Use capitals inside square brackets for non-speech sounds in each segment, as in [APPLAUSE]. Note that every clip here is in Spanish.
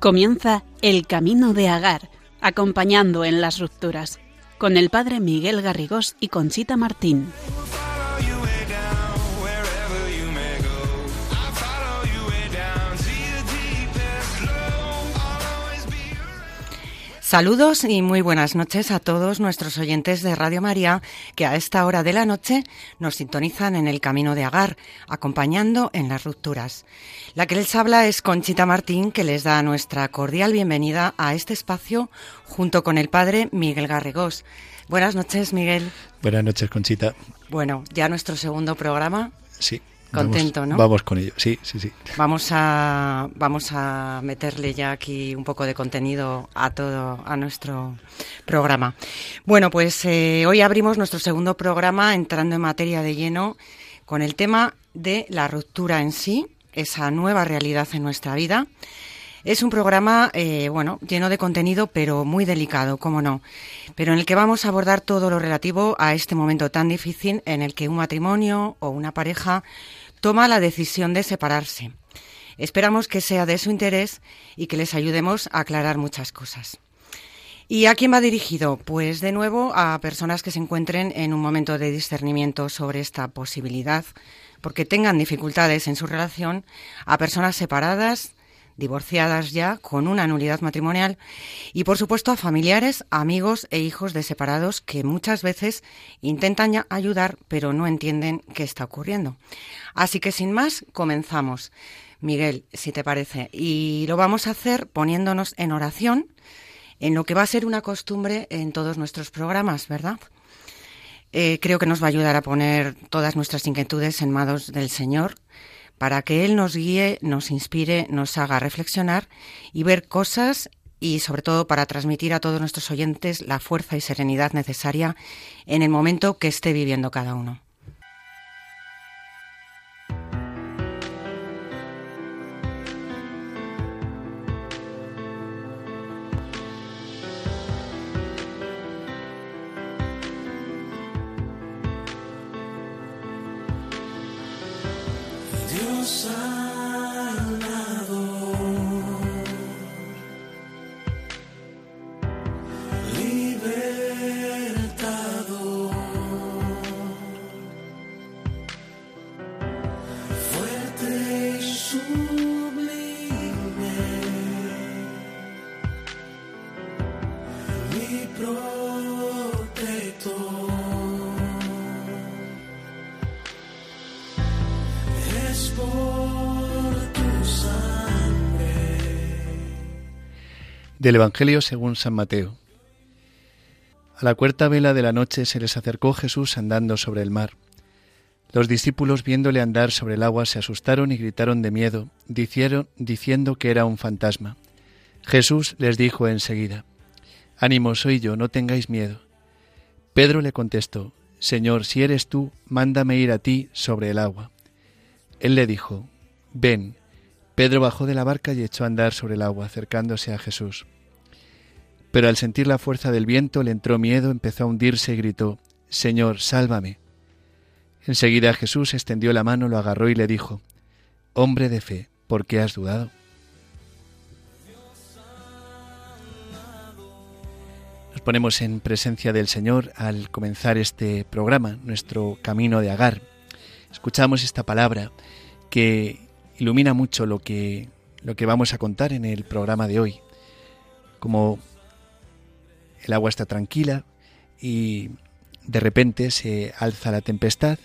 Comienza el camino de Agar, acompañando en las rupturas, con el padre Miguel Garrigós y Conchita Martín. Saludos y muy buenas noches a todos nuestros oyentes de Radio María que a esta hora de la noche nos sintonizan en el camino de Agar, acompañando en las rupturas. La que les habla es Conchita Martín, que les da nuestra cordial bienvenida a este espacio junto con el padre Miguel Garregós. Buenas noches, Miguel. Buenas noches, Conchita. Bueno, ya nuestro segundo programa. Sí. Contento, ¿no? Vamos con ello, sí, sí, sí. Vamos a, vamos a meterle ya aquí un poco de contenido a todo, a nuestro programa. Bueno, pues eh, hoy abrimos nuestro segundo programa entrando en materia de lleno con el tema de la ruptura en sí, esa nueva realidad en nuestra vida. Es un programa, eh, bueno, lleno de contenido, pero muy delicado, cómo no, pero en el que vamos a abordar todo lo relativo a este momento tan difícil en el que un matrimonio o una pareja toma la decisión de separarse. Esperamos que sea de su interés y que les ayudemos a aclarar muchas cosas. ¿Y a quién va dirigido? Pues de nuevo a personas que se encuentren en un momento de discernimiento sobre esta posibilidad, porque tengan dificultades en su relación, a personas separadas, divorciadas ya, con una nulidad matrimonial, y por supuesto a familiares, amigos e hijos de separados que muchas veces intentan ayudar pero no entienden qué está ocurriendo. Así que sin más, comenzamos. Miguel, si te parece, y lo vamos a hacer poniéndonos en oración en lo que va a ser una costumbre en todos nuestros programas, ¿verdad? Eh, creo que nos va a ayudar a poner todas nuestras inquietudes en manos del Señor para que Él nos guíe, nos inspire, nos haga reflexionar y ver cosas y sobre todo para transmitir a todos nuestros oyentes la fuerza y serenidad necesaria en el momento que esté viviendo cada uno. Del Evangelio según San Mateo. A la cuarta vela de la noche se les acercó Jesús andando sobre el mar. Los discípulos viéndole andar sobre el agua se asustaron y gritaron de miedo, diciendo que era un fantasma. Jesús les dijo enseguida, Ánimo, soy yo, no tengáis miedo. Pedro le contestó, Señor, si eres tú, mándame ir a ti sobre el agua. Él le dijo, Ven. Pedro bajó de la barca y echó a andar sobre el agua, acercándose a Jesús. Pero al sentir la fuerza del viento le entró miedo, empezó a hundirse y gritó, Señor, sálvame. Enseguida Jesús extendió la mano, lo agarró y le dijo, Hombre de fe, ¿por qué has dudado? Nos ponemos en presencia del Señor al comenzar este programa, nuestro camino de agar. Escuchamos esta palabra que ilumina mucho lo que, lo que vamos a contar en el programa de hoy. Como el agua está tranquila y de repente se alza la tempestad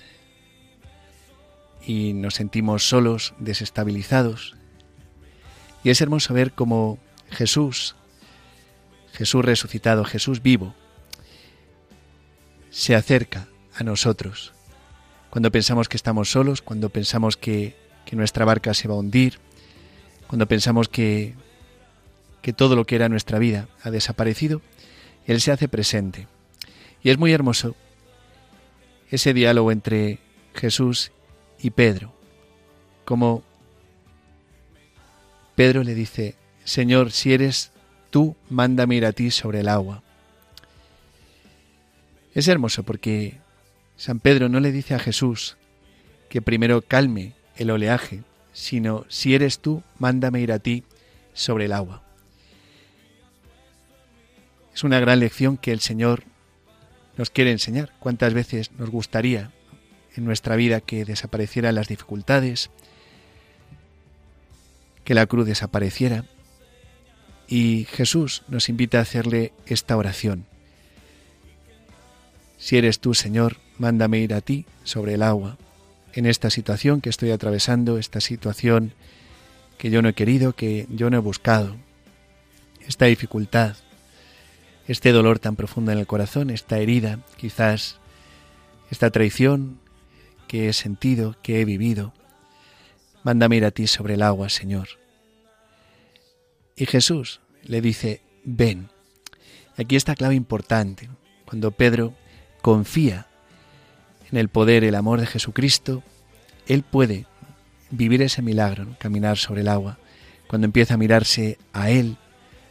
y nos sentimos solos, desestabilizados. Y es hermoso ver cómo Jesús, Jesús resucitado, Jesús vivo, se acerca a nosotros. Cuando pensamos que estamos solos, cuando pensamos que, que nuestra barca se va a hundir, cuando pensamos que, que todo lo que era nuestra vida ha desaparecido, él se hace presente. Y es muy hermoso ese diálogo entre Jesús y Pedro, como Pedro le dice, Señor, si eres tú, mándame ir a ti sobre el agua. Es hermoso porque San Pedro no le dice a Jesús que primero calme el oleaje, sino si eres tú, mándame ir a ti sobre el agua. Es una gran lección que el Señor nos quiere enseñar. ¿Cuántas veces nos gustaría en nuestra vida que desaparecieran las dificultades, que la cruz desapareciera? Y Jesús nos invita a hacerle esta oración. Si eres tú, Señor, mándame ir a ti sobre el agua, en esta situación que estoy atravesando, esta situación que yo no he querido, que yo no he buscado, esta dificultad, este dolor tan profundo en el corazón, esta herida, quizás esta traición que he sentido, que he vivido. Mándame ir a ti sobre el agua, Señor. Y Jesús le dice, ven. Aquí está clave importante, cuando Pedro confía en el poder, el amor de Jesucristo, él puede vivir ese milagro, caminar sobre el agua. Cuando empieza a mirarse a Él,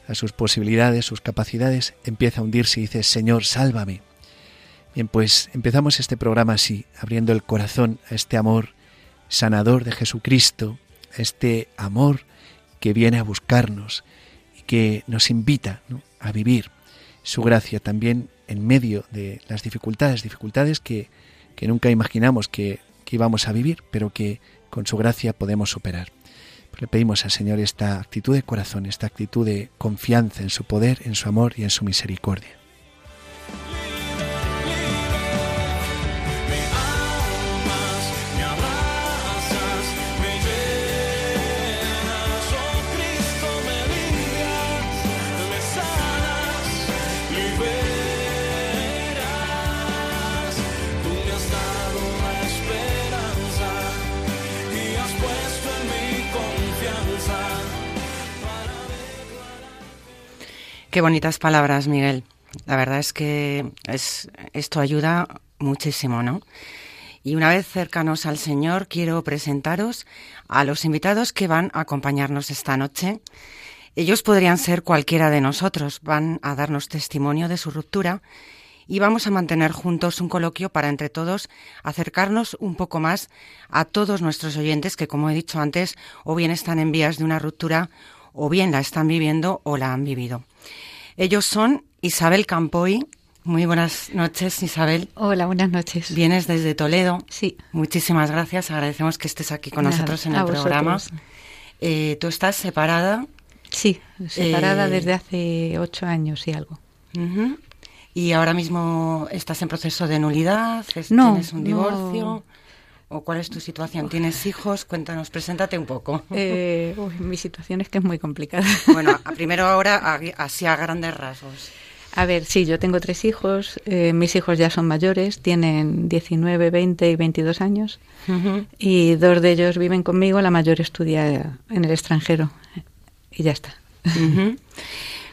a sus posibilidades, sus capacidades, empieza a hundirse y dice, Señor, sálvame. Bien, pues empezamos este programa así, abriendo el corazón a este amor sanador de Jesucristo, a este amor que viene a buscarnos y que nos invita a vivir su gracia también en medio de las dificultades, dificultades que, que nunca imaginamos que, que íbamos a vivir, pero que con su gracia podemos superar. Le pedimos al Señor esta actitud de corazón, esta actitud de confianza en su poder, en su amor y en su misericordia. Qué bonitas palabras, Miguel. La verdad es que es, esto ayuda muchísimo, ¿no? Y una vez cercanos al Señor, quiero presentaros a los invitados que van a acompañarnos esta noche. Ellos podrían ser cualquiera de nosotros, van a darnos testimonio de su ruptura y vamos a mantener juntos un coloquio para entre todos acercarnos un poco más a todos nuestros oyentes que, como he dicho antes, o bien están en vías de una ruptura o bien la están viviendo o la han vivido. Ellos son Isabel Campoy. Muy buenas noches, Isabel. Hola, buenas noches. Vienes desde Toledo. Sí. Muchísimas gracias. Agradecemos que estés aquí con nosotros en el programa. Eh, ¿Tú estás separada? Sí, separada eh, desde hace ocho años y algo. ¿Y ahora mismo estás en proceso de nulidad? No, ¿Tienes un divorcio? ¿O cuál es tu situación? ¿Tienes hijos? Cuéntanos, preséntate un poco. Eh, mi situación es que es muy complicada. Bueno, primero ahora así a grandes rasgos. A ver, sí, yo tengo tres hijos. Eh, mis hijos ya son mayores, tienen 19, 20 y 22 años. Y dos de ellos viven conmigo, la mayor estudia en el extranjero. Y ya está.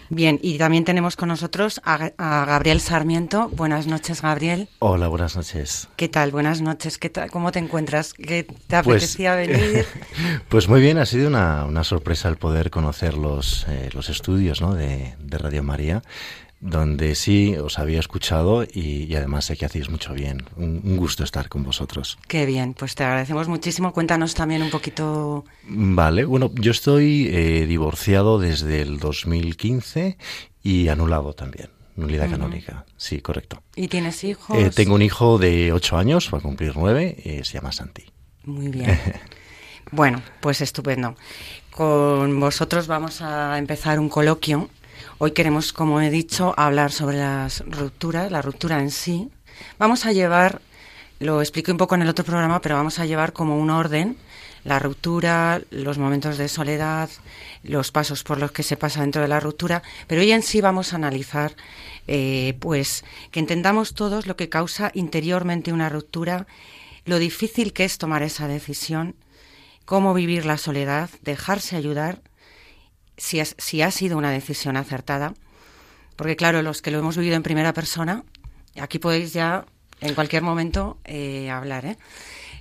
Bien, y también tenemos con nosotros a, Gabriel Sarmiento. Buenas noches, Gabriel. Hola, buenas noches. ¿Qué tal? Buenas noches. ¿Qué tal? ¿Cómo te encuentras? ¿Qué te pues, apetecía [LAUGHS] venir? pues muy bien, ha sido una, sorpresa el poder conocer los, eh, los estudios ¿no? de, de Radio María donde sí os había escuchado y, además sé que hacéis mucho bien. Un, gusto estar con vosotros. Qué bien, pues te agradecemos muchísimo. Cuéntanos también un poquito. Vale, bueno, yo estoy eh, divorciado desde el 2015 y anulado también. Nulidad canónica, sí, correcto. ¿Y tienes hijos? Eh, tengo un hijo de 8 años, va a cumplir 9, eh, se llama Santi. Muy bien. [LAUGHS] bueno, pues estupendo. Con vosotros vamos a empezar un coloquio Hoy queremos, como he dicho, hablar sobre las rupturas, la ruptura en sí. Vamos a llevar, lo expliqué un poco en el otro programa, pero vamos a llevar como un orden la ruptura, los momentos de soledad, los pasos por los que se pasa dentro de la ruptura, pero hoy en sí vamos a analizar, eh, pues, que entendamos todos lo que causa interiormente una ruptura, lo difícil que es tomar esa decisión, cómo vivir la soledad, dejarse ayudar si, si ha sido una decisión acertada, porque claro, los que lo hemos vivido en primera persona, aquí podéis ya en cualquier momento eh, hablar, ¿eh?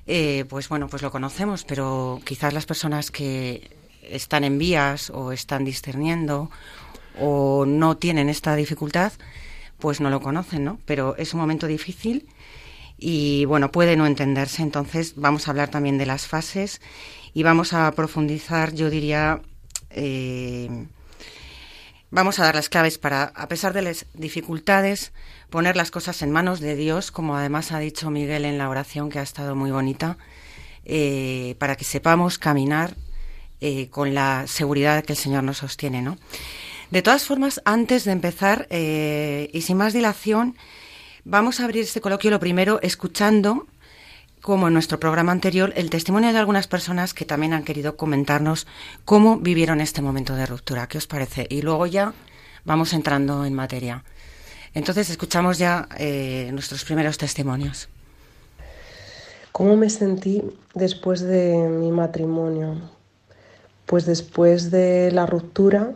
¿eh? Pues bueno, pues lo conocemos, pero quizás las personas que están en vías o están discerniendo o no tienen esta dificultad, pues no lo conocen, ¿no? Pero es un momento difícil y bueno, puede no entenderse. Entonces vamos a hablar también de las fases y vamos a profundizar, yo diría, eh, vamos a dar las claves para, a pesar de las dificultades, poner las cosas en manos de Dios, como además ha dicho Miguel en la oración que ha estado muy bonita, eh, para que sepamos caminar eh, con la seguridad que el Señor nos sostiene, ¿no? De todas formas, antes de empezar, y sin más dilación, Vamos a abrir este coloquio lo primero escuchando, como en nuestro programa anterior, el testimonio de algunas personas que también han querido comentarnos cómo vivieron este momento de ruptura. ¿Qué os parece? Y luego ya vamos entrando en materia. Entonces escuchamos ya eh, nuestros primeros testimonios. ¿Cómo me sentí después de mi matrimonio? Pues después de la ruptura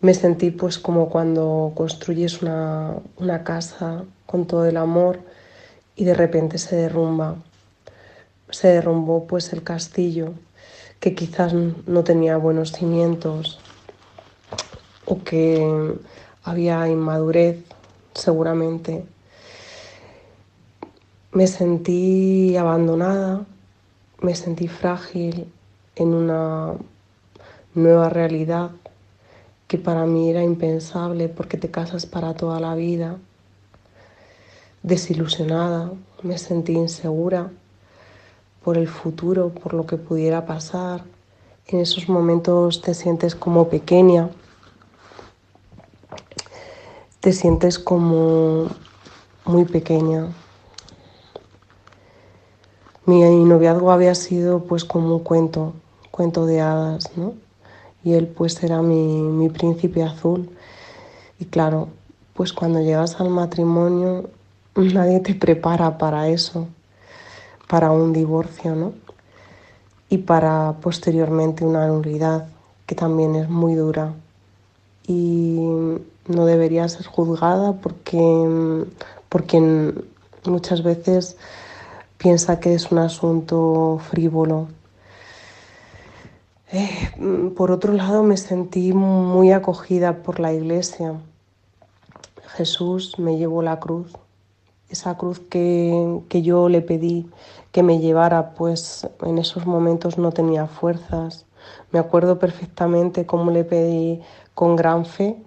me sentí pues como cuando construyes una, una casa con todo el amor y de repente se derrumba. Se derrumbó pues el castillo que quizás no tenía buenos cimientos o que había inmadurez seguramente. Me sentí abandonada, me sentí frágil en una nueva realidad que para mí era impensable porque te casas para toda la vida desilusionada, me sentí insegura por el futuro, por lo que pudiera pasar. En esos momentos te sientes como pequeña, te sientes como muy pequeña. Mi noviazgo había sido pues como un cuento, cuento de hadas, ¿no? Y él pues era mi, mi príncipe azul. Y claro, pues cuando llegas al matrimonio [LAUGHS] Nadie te prepara para eso, para un divorcio, ¿no? Y para posteriormente una nulidad, que también es muy dura. Y no debería ser juzgada porque, porque muchas veces piensa que es un asunto frívolo. Eh, por otro lado, me sentí muy acogida por la iglesia. Jesús me llevó la cruz esa cruz que, yo le pedí que me llevara, pues en esos momentos no tenía fuerzas. Me acuerdo perfectamente cómo le pedí con gran fe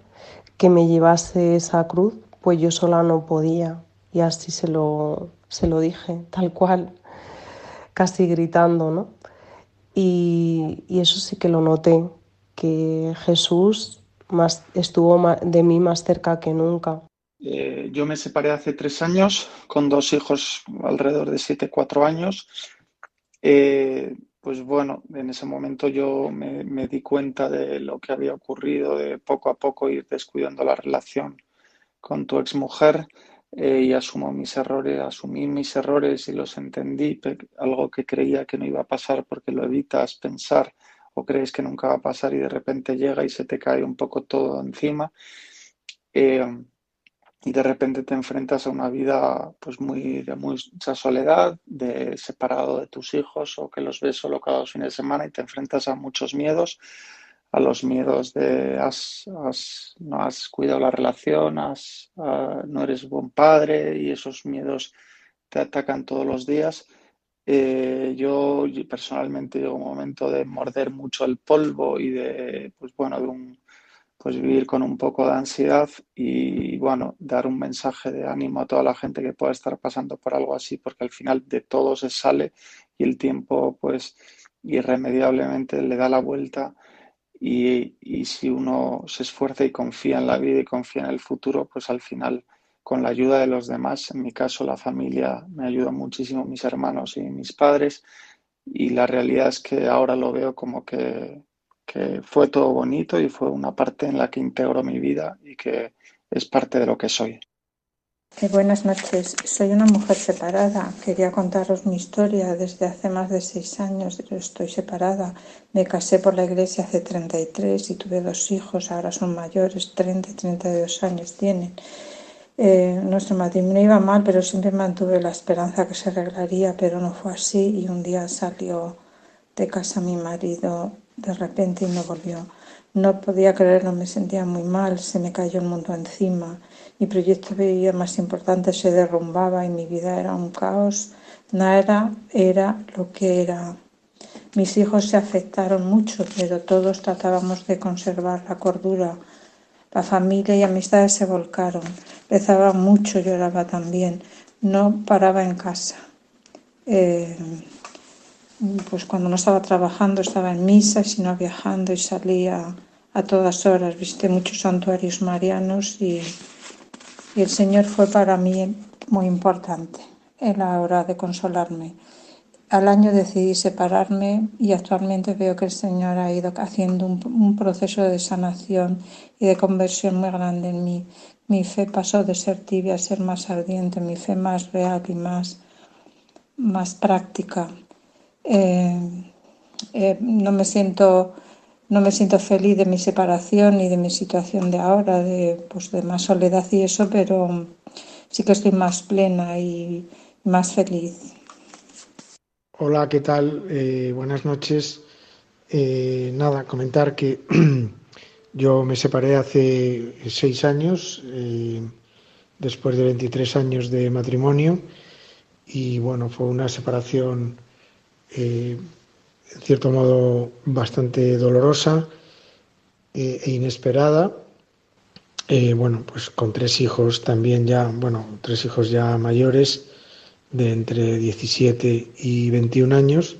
que me llevase esa cruz, pues yo sola no podía. Y así se lo, se lo dije, tal cual, casi gritando, ¿no? Y, y eso sí que lo noté, que Jesús más, estuvo de mí más cerca que nunca. Eh, yo me separé hace tres años con dos hijos alrededor de siete, cuatro años. Eh, pues bueno, en ese momento yo me, di cuenta de lo que había ocurrido, de poco a poco ir descuidando la relación con tu exmujer eh, y asumo mis errores, asumí mis errores y los entendí, algo que creía que no iba a pasar porque lo evitas pensar o crees que nunca va a pasar y de repente llega y se te cae un poco todo encima y de repente te enfrentas a una vida pues muy de mucha soledad, de separado de tus hijos o que los ves solo cada dos fines de semana y te enfrentas a muchos miedos, a los miedos de has, no has cuidado la relación, has, ah, no eres buen padre y esos miedos te atacan todos los días. Eh, yo personalmente llego un momento de morder mucho el polvo y de, pues bueno, de un, pues vivir con un poco de ansiedad y bueno, dar un mensaje de ánimo a toda la gente que pueda estar pasando por algo así, porque al final de todo se sale y el tiempo pues irremediablemente le da la vuelta. Y, y si uno se esfuerza y confía en la vida y confía en el futuro, pues al final con la ayuda de los demás, en mi caso la familia me ayuda muchísimo, mis hermanos y mis padres, y la realidad es que ahora lo veo como que que fue todo bonito y fue una parte en la que integro mi vida y que es parte de lo que soy. Eh, buenas noches, soy una mujer separada. Quería contaros mi historia. Desde hace más de seis años estoy separada. Me casé por la iglesia hace 33 y tuve dos hijos, ahora son mayores, 30 y 32 años tienen. Eh, nuestro matrimonio iba mal, pero siempre mantuve la esperanza que se arreglaría, pero no fue así y un día salió de casa mi marido de repente y no volvió. No podía creerlo, me sentía muy mal, se me cayó el mundo encima. Mi proyecto de vida más importante se derrumbaba y mi vida era un caos. Nada era lo que era. Mis hijos se afectaron mucho, pero todos tratábamos de conservar la cordura. La familia y amistades se volcaron. Rezaba mucho, lloraba también. No paraba en casa. Eh, pues cuando no estaba trabajando estaba en misa, sino viajando y salía a todas horas. Viste muchos santuarios marianos y, y el Señor fue para mí muy importante en la hora de consolarme. Al año decidí separarme y actualmente veo que el Señor ha ido haciendo un, un, proceso de sanación y de conversión muy grande en mí. Mi fe pasó de ser tibia a ser más ardiente, mi fe más real y más, más práctica. Eh, eh, no me siento no me siento feliz de mi separación y de mi situación de ahora, de, pues, de más soledad y eso, pero sí que estoy más plena y más feliz. Hola, ¿qué tal? Eh, buenas noches. Nada, comentar que [CLEARS THROAT] yo me separé hace seis años, después de 23 años de matrimonio, y bueno, fue una separación, en cierto modo, bastante dolorosa e inesperada. bueno, pues con tres hijos también ya, bueno, tres hijos ya mayores de entre 17 y 21 años.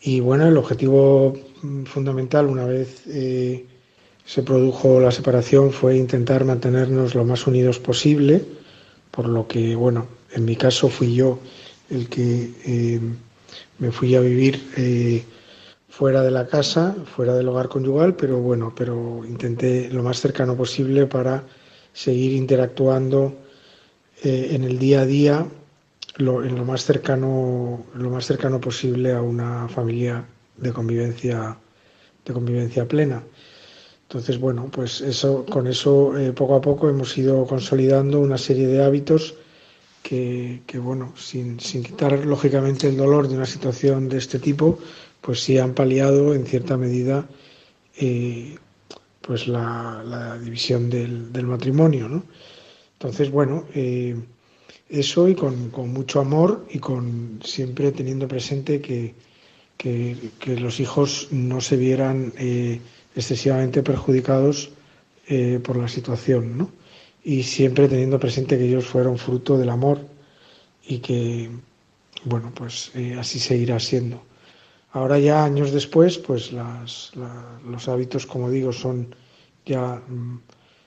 Y bueno, el objetivo fundamental una vez eh, se produjo la separación fue intentar mantenernos lo más unidos posible, por lo que, bueno, en mi caso fui yo el que eh, me fui a vivir eh, fuera de la casa, fuera del hogar conyugal, pero bueno, pero intenté lo más cercano posible para seguir interactuando en el día a día lo, en lo más cercano, lo más cercano posible a una familia de convivencia, de convivencia plena. Entonces, bueno, pues eso, con eso eh, poco a poco hemos ido consolidando una serie de hábitos que, bueno, sin, sin, quitar lógicamente el dolor de una situación de este tipo, pues sí han paliado en cierta medida eh, pues la, la división del, del, matrimonio, ¿no? Entonces, bueno, eh, eso y con, con, mucho amor y con siempre teniendo presente que, que, los hijos no se vieran eh, excesivamente perjudicados por la situación, ¿no? Y siempre teniendo presente que ellos fueron fruto del amor y que, bueno, pues eh, así seguirá siendo. Ahora ya años después, pues las, la, los hábitos, como digo, son ya mm,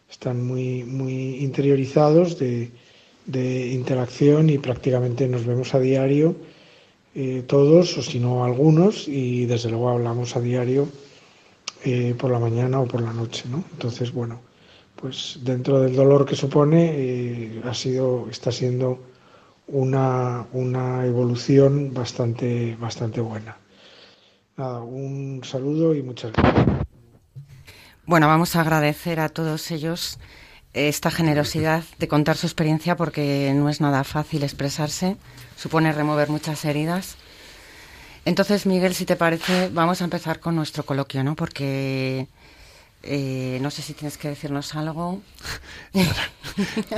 están muy, muy interiorizados de, de interacción y prácticamente nos vemos a diario eh, todos o si no algunos y desde luego hablamos a diario eh, por la mañana o por la noche ¿no? entonces bueno pues dentro del dolor que supone eh, ha sido está siendo una, una evolución bastante bastante buena nada un saludo y muchas gracias bueno vamos a agradecer a todos ellos esta generosidad de contar su experiencia porque no es nada fácil expresarse, supone remover muchas heridas. Entonces, Miguel, si te parece, vamos a empezar con nuestro coloquio, ¿no? Porque eh, no sé si tienes que decirnos algo. [LAUGHS]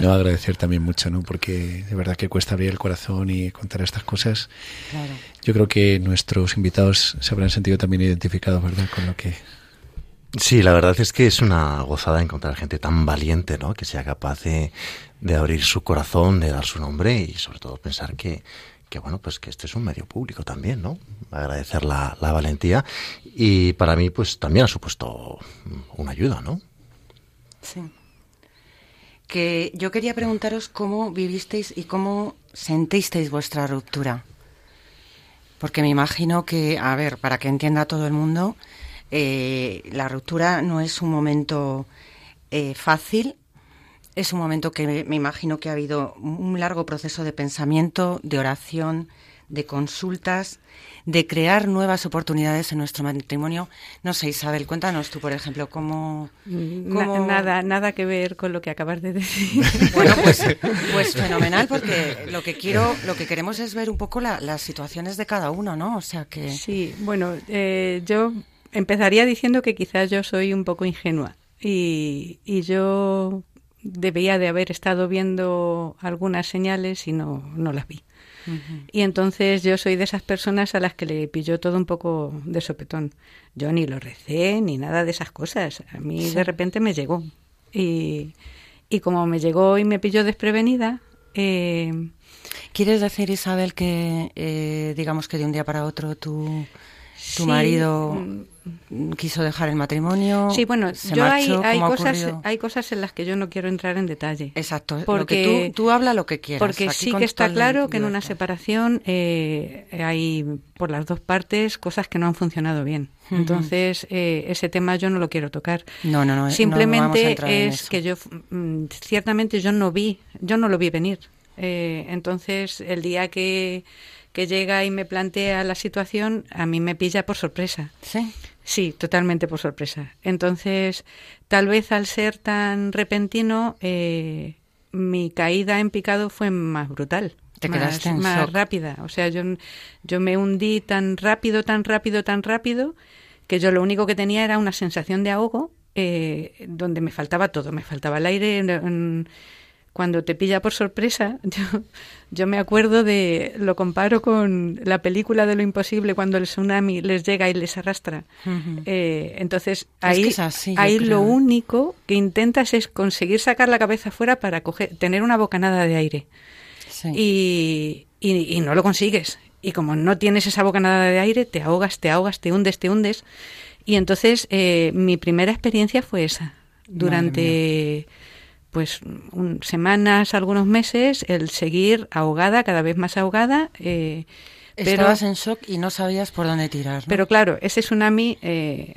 No, agradecer también mucho, ¿no? Porque de verdad que cuesta abrir el corazón y contar estas cosas. Claro. Yo creo que nuestros invitados se habrán sentido también identificados, ¿verdad? Con lo que Sí, la verdad es que es una gozada encontrar gente tan valiente, ¿no? Que sea capaz de, de abrir su corazón, de dar su nombre y sobre todo pensar que, que bueno, pues que este es un medio público también, ¿no? Agradecer la, la valentía y para mí pues también ha supuesto una ayuda, ¿no? Sí. Que yo quería preguntaros cómo vivisteis y cómo sentisteis vuestra ruptura. Porque me imagino que, a ver, para que entienda todo el mundo, eh, la ruptura no es un momento eh, fácil, es un momento que me, me imagino que ha habido un largo proceso de pensamiento, de oración, de consultas, de crear nuevas oportunidades en nuestro matrimonio. No sé, Isabel, cuéntanos tú, por ejemplo, cómo... nada, nada que ver con lo que acabas de decir. [LAUGHS] Bueno, pues, [LAUGHS] pues fenomenal, porque lo que quiero, lo que queremos es ver un poco las situaciones de cada uno, ¿no? O sea que... Sí, bueno, eh, yo empezaría diciendo que quizás yo soy un poco ingenua y, y yo debía de haber estado viendo algunas señales y no, no las vi. Y entonces yo soy de esas personas a las que le pilló todo un poco de sopetón. Yo ni lo recé ni nada de esas cosas. A mí de repente me llegó. Y, y como me llegó y me pilló desprevenida, eh, ¿Quieres decir, Isabel, que eh, digamos que de un día para otro tú tu marido mm. Quiso dejar el matrimonio. Sí, bueno, yo hay, hay cosas, hay cosas en las que yo no quiero entrar en detalle. Exacto, porque tú, tú habla lo que quieras. Porque sí que está claro que en una separación eh, hay por las dos partes cosas que no han funcionado bien. Entonces, eh, ese tema yo no lo quiero tocar. No, no, no. Simplemente es que yo, mm, ciertamente yo no vi, yo no lo vi venir. Eh, entonces, el día que que llega y me plantea la situación, a mí me pilla por sorpresa. Sí. Sí, totalmente por sorpresa. Entonces, tal vez al ser tan repentino, eh, mi caída en picado fue más brutal. Te más, más rápida. O sea, yo, yo me hundí tan rápido, tan rápido, tan rápido, que yo lo único que tenía era una sensación de ahogo, eh, donde me faltaba todo. Me faltaba el aire. En, cuando te pilla por sorpresa, [LAUGHS] yo, yo, me acuerdo de, lo comparo con la película de lo imposible cuando el tsunami les llega y les arrastra. eh, entonces, ahí, ahí lo único que intentas es conseguir sacar la cabeza fuera para coger, tener una bocanada de aire. Y, y, no lo consigues. Y como no tienes esa bocanada de aire, te ahogas, te ahogas, te hundes, te hundes. Y entonces eh, mi primera experiencia fue esa. Durante pues semanas, algunos meses, el seguir ahogada, cada vez más ahogada. Eh, Estabas en shock y no sabías por dónde tirar. Pero claro, ese tsunami eh,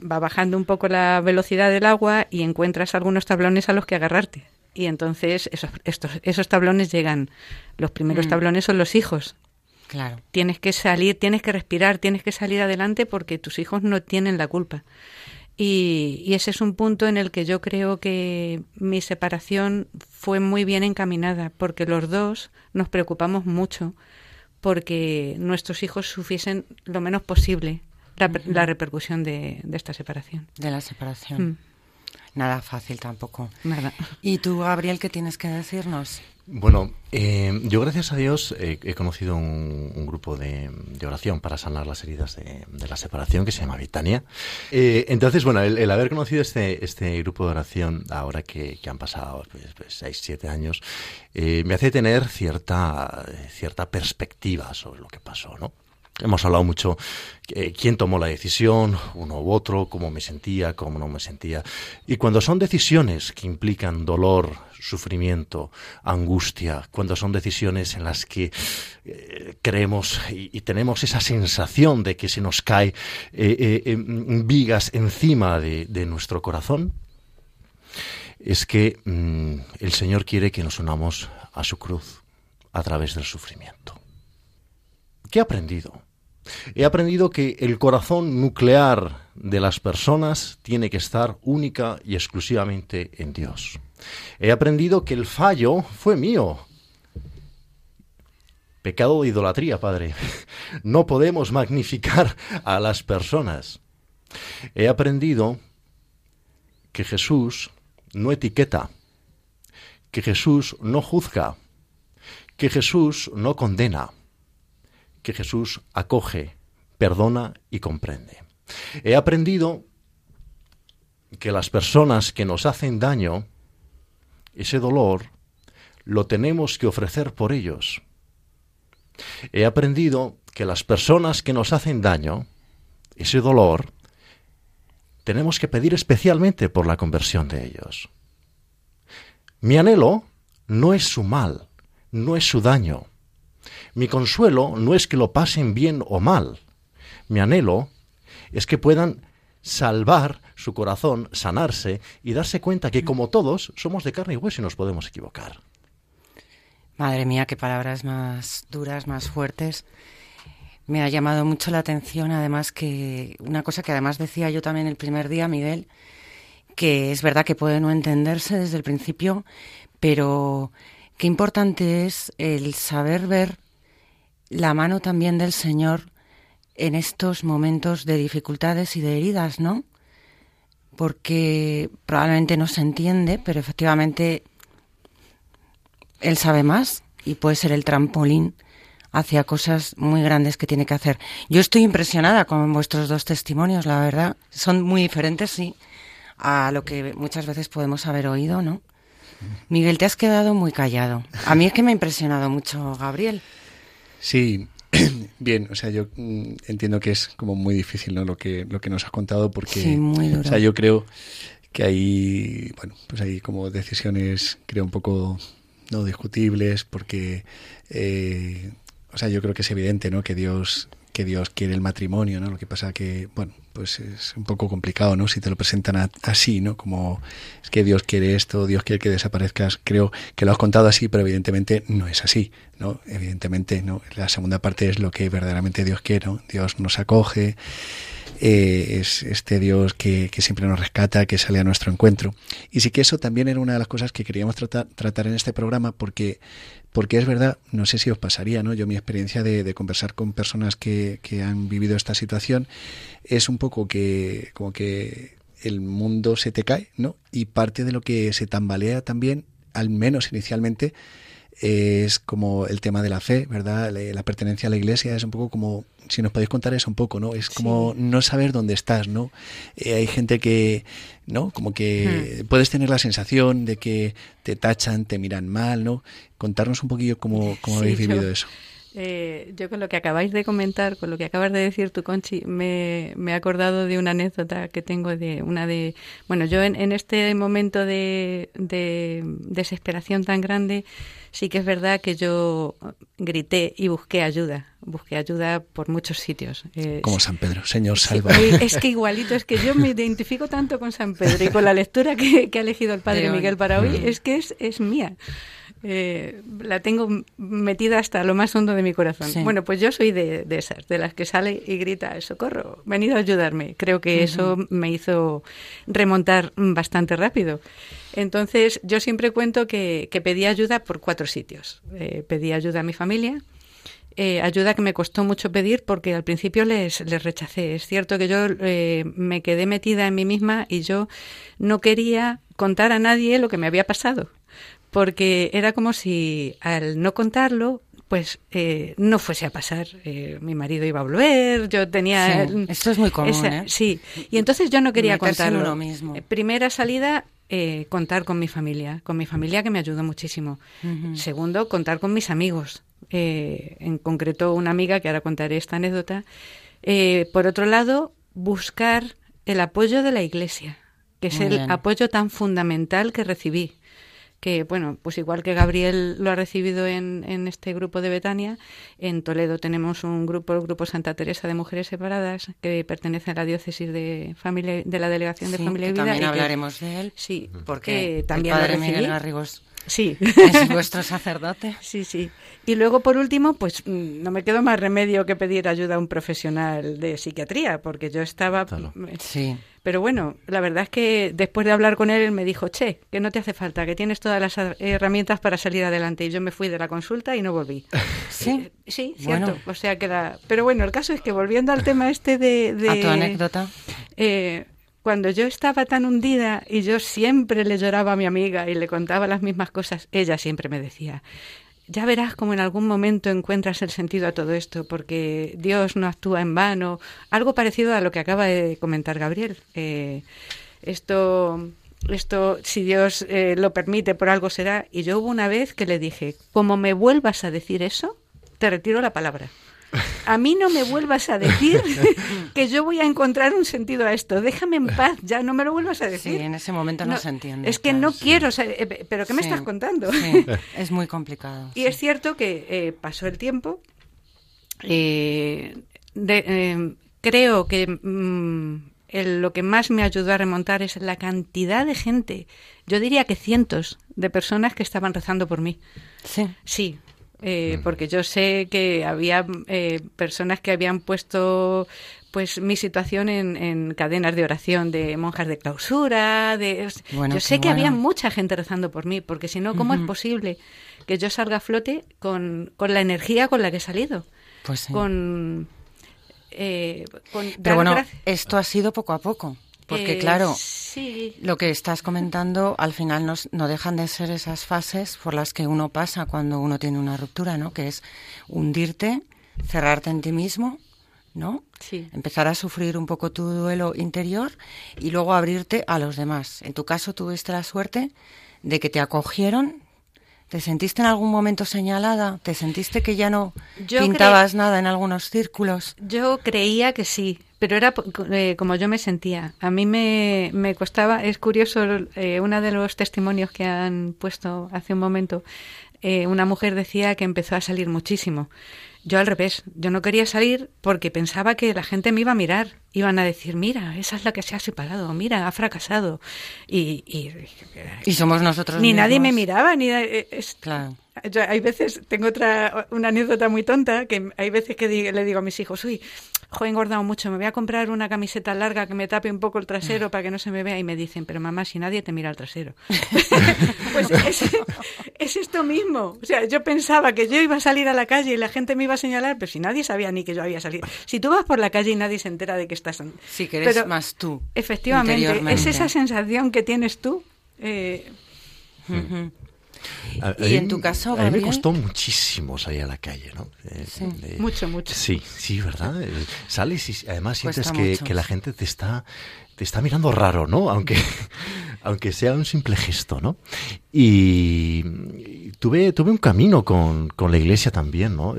va bajando un poco la velocidad del agua y encuentras algunos tablones a los que agarrarte. Y entonces esos, estos, esos tablones llegan. Los primeros mm. tablones son los hijos. Claro. Tienes que salir, tienes que respirar, tienes que salir adelante porque tus hijos no tienen la culpa. Y, ese es un punto en el que yo creo que mi separación fue muy bien encaminada, porque los dos nos preocupamos mucho porque nuestros hijos sufriesen lo menos posible la, repercusión de, esta separación. De la separación. Mm. Nada fácil tampoco. Nada. ¿Y tú, Gabriel, qué tienes que decirnos? Bueno, eh, yo gracias a Dios he conocido un, grupo de, oración para sanar las heridas de, la separación que se llama Vitania. Eh, entonces, bueno, el, haber conocido este, este grupo de oración ahora que, han pasado pues, pues, seis, siete años, eh, me hace tener cierta, cierta perspectiva sobre lo que pasó, ¿no? Hemos hablado mucho eh, quién tomó la decisión, uno u otro, cómo me sentía, cómo no me sentía. Y cuando son decisiones que implican dolor, sufrimiento, angustia, cuando son decisiones en las que eh, creemos y, tenemos esa sensación de que se nos cae eh, vigas encima de, nuestro corazón, es que mm, el Señor quiere que nos unamos a su cruz a través del sufrimiento. ¿Qué he aprendido? He aprendido que el corazón nuclear de las personas tiene que estar única y exclusivamente en Dios. He aprendido que el fallo fue mío. Pecado de idolatría, Padre. [LAUGHS] No podemos magnificar a las personas. He aprendido que Jesús no etiqueta, que Jesús no juzga, que Jesús no condena que Jesús acoge, perdona y comprende. He aprendido que las personas que nos hacen daño, ese dolor, lo tenemos que ofrecer por ellos. He aprendido que las personas que nos hacen daño, ese dolor, tenemos que pedir especialmente por la conversión de ellos. Mi anhelo no es su mal, no es su daño. Mi consuelo no es que lo pasen bien o mal. Mi anhelo es que puedan salvar su corazón, sanarse y darse cuenta que como todos somos de carne y hueso y nos podemos equivocar. Madre mía, qué palabras más duras, más fuertes. Me ha llamado mucho la atención, además, que una cosa que además decía yo también el primer día, Miguel, que es verdad que puede no entenderse desde el principio, pero qué importante es el saber ver la mano también del Señor en estos momentos de dificultades y de heridas, ¿no? Porque probablemente no se entiende, pero efectivamente Él sabe más y puede ser el trampolín hacia cosas muy grandes que tiene que hacer. Yo estoy impresionada con vuestros dos testimonios, la verdad. Son muy diferentes, sí, a lo que muchas veces podemos haber oído, ¿no? Miguel, te has quedado muy callado. A mí es que me ha impresionado mucho, Gabriel. Sí, [CLEARS THROAT] bien, o sea, yo mm, entiendo que es como muy difícil, ¿no? Lo que lo que nos has contado, porque, sí, muy duro. o sea, yo creo que hay, bueno, pues hay como decisiones, creo un poco no discutibles, porque eh, o sea, yo creo que es evidente, ¿no? Que Dios que Dios quiere el matrimonio, ¿no? Lo que pasa que, bueno, pues es un poco complicado, ¿no? Si te lo presentan así, ¿no? Como es que Dios quiere esto, Dios quiere que desaparezcas. Creo que lo has contado así, pero evidentemente no es así, ¿no? Evidentemente, ¿no? La segunda parte es lo que verdaderamente Dios quiere, ¿no? Dios nos acoge, eh, es este Dios que, que, siempre nos rescata, que sale a nuestro encuentro. Y sí que eso también era una de las cosas que queríamos tratar, en este programa, porque porque es verdad, no sé si os pasaría, ¿no? Yo mi experiencia de, de conversar con personas que, que, han vivido esta situación es un poco que como que el mundo se te cae, ¿no? Y parte de lo que se tambalea también, al menos inicialmente, es como el tema de la fe, ¿verdad? La pertenencia a la iglesia es un poco como, si nos podéis contar eso un poco, ¿no? Es como sí. no saber dónde estás, ¿no? Eh, hay gente que, ¿no? Como que hmm. puedes tener la sensación de que te tachan, te miran mal, ¿no? Contarnos un poquillo cómo, cómo sí, habéis vivido yo, eso. Eh, yo con lo que acabáis de comentar, con lo que acabas de decir tú, Conchi, me, me he acordado de una anécdota que tengo de una de... Bueno, yo en, en este momento de, de desesperación tan grande, sí que es verdad que yo grité y busqué ayuda. Busqué ayuda por muchos sitios. Eh, Como San Pedro, Señor salva. Sí, es que igualito, es que yo me identifico tanto con San Pedro y con la lectura que, que ha elegido el Padre Miguel para hoy, mm. es que es, es mía. Eh, la tengo metida hasta lo más hondo de mi corazón. Sí. Bueno, pues yo soy de, de, esas, de las que sale y grita, socorro, venido a ayudarme. Creo que uh -huh. eso me hizo remontar bastante rápido. Entonces, yo siempre cuento que, que pedí ayuda por cuatro sitios. Eh, pedí ayuda a mi familia, eh, ayuda que me costó mucho pedir porque al principio les, les rechacé. Es cierto que yo eh, me quedé metida en mí misma y yo no quería contar a nadie lo que me había pasado porque era como si al no contarlo pues eh, no fuese a pasar. Eh, mi marido iba a volver, yo tenía... Sí, esto es muy común, esa, ¿eh? Sí, y entonces yo no quería Meterse contarlo. uno mismo. Primera salida, eh, contar con mi familia, con mi familia que me ayudó muchísimo. Uh -huh. Segundo, contar con mis amigos. Eh, en concreto, una amiga, que ahora contaré esta anécdota. Eh, por otro lado, buscar el apoyo de la Iglesia, que es muy el bien. apoyo tan fundamental que recibí que, bueno, pues igual que Gabriel lo ha recibido en, en, este grupo de Betania, en Toledo tenemos un grupo, el Grupo Santa Teresa de Mujeres Separadas, que pertenece a la diócesis de familia de la Delegación de Familia y Vida. También y hablaremos que, de él. Sí, porque eh, también el padre lo. Miguel Garrigos Sí. Es vuestro sacerdote. [LAUGHS] Sí, sí. Y luego, por último, pues mm, no me quedó más remedio que pedir ayuda a un profesional de psiquiatría, porque yo estaba... Claro. Sí. Pero bueno, la verdad es que después de hablar con él, él me dijo, che, que no te hace falta, que tienes todas las herramientas para salir adelante. Y yo me fui de la consulta y no volví. [LAUGHS] Sí, eh, sí, cierto. Bueno. O sea que la... Pero bueno, el caso es que volviendo al tema este de... de a tu anécdota. Eh, cuando yo estaba tan hundida y yo siempre le lloraba a mi amiga y le contaba las mismas cosas, ella siempre me decía, ya verás como en algún momento encuentras el sentido a todo esto, porque Dios no actúa en vano. Algo parecido a lo que acaba de comentar Gabriel. Eh, esto, esto, si Dios eh, lo permite, por algo será. Y yo hubo una vez que le dije, como me vuelvas a decir eso, te retiro la palabra. A mí no me vuelvas a decir [LAUGHS] que yo voy a encontrar un sentido a esto. Déjame en paz, ya no me lo vuelvas a decir. Sí, en ese momento no, no se entiende. Es que claro, no sí. quiero, sea, eh, pero ¿qué me sí, estás contando? Sí, [LAUGHS] es muy complicado. y es cierto que eh, pasó el tiempo. Eh, de, eh, creo que mm, lo que más me ayudó a remontar es la cantidad de gente, yo diría que cientos de personas que estaban rezando por mí. Sí. Sí, eh, porque yo sé que había eh, personas que habían puesto pues mi situación en, cadenas de oración de monjas de clausura, de yo sé que había mucha gente rezando por mí, porque si no, ¿cómo es posible que yo salga a flote con, con, la energía con la que he salido? Pues sí. Con, eh, Pero bueno, esto ha sido poco a poco. Porque claro, sí. lo que estás comentando al final no, no, dejan de ser esas fases por las que uno pasa cuando uno tiene una ruptura, ¿no? Que es hundirte, cerrarte en ti mismo ¿no? Sí. Empezar a sufrir un poco tu duelo interior y luego abrirte a los demás. En tu caso tuviste la suerte de que te acogieron. ¿Te sentiste en algún momento señalada? ¿Te sentiste que ya no pintabas nada en algunos círculos? Yo creía que sí, pero era eh, como yo me sentía. A mí me, me costaba, es curioso, eh, uno de los testimonios que han puesto hace un momento, eh, una mujer decía que empezó a salir muchísimo. Yo al revés, yo no quería salir porque pensaba que la gente me iba a mirar, iban a decir, mira, esa es la que se ha separado, mira, ha fracasado. Y, y, somos nosotros. Ni nadie me miraba, ni... Eh, claro. Yo, hay veces, tengo otra, una anécdota muy tonta, que hay veces que le digo a mis hijos, uy, jo, he engordado mucho, me voy a comprar una camiseta larga que me tape un poco el trasero para que no se me vea. Y me dicen, pero mamá, si nadie te mira el trasero. [LAUGHS] pues es, esto mismo. O sea, yo pensaba que yo iba a salir a la calle y la gente me iba a señalar, pero si nadie sabía ni que yo había salido. Si tú vas por la calle y nadie se entera de que estás... Sí, que eres más tú. Efectivamente, es esa sensación que tienes tú. Eh, y en tu caso, A mí me costó muchísimo salir a la calle, ¿no? Eh, mucho, mucho. Sí, sí, ¿verdad? Eh, sales y además sientes que, que, la gente te está, te está mirando raro, ¿no? Aunque, [LAUGHS] aunque sea un simple gesto, ¿no? Y tuve, tuve un camino con, con la iglesia también, ¿no?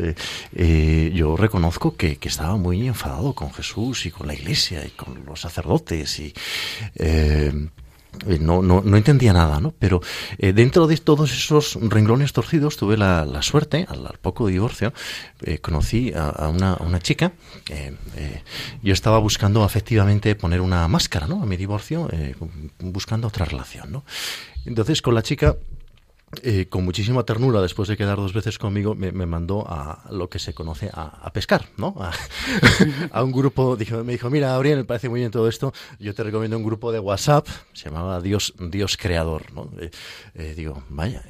Eh, yo reconozco que, que, estaba muy enfadado con Jesús y con la iglesia y con los sacerdotes y... Eh, no, no, no, entendía nada, ¿no? Pero eh, dentro de todos esos renglones torcidos tuve la, la suerte, al, poco divorcio, eh, conocí a, una, una, chica. yo estaba buscando efectivamente poner una máscara, ¿no? A mi divorcio, buscando otra relación, ¿no? Entonces con la chica eh, con muchísima ternura, después de quedar dos veces conmigo, me, mandó a lo que se conoce a, pescar, ¿no? A, [LAUGHS] un grupo, me dijo, mira, Gabriel, me parece muy bien todo esto, yo te recomiendo un grupo de WhatsApp, se llamaba Dios, Dios Creador, ¿no? Eh, eh, digo, vaya.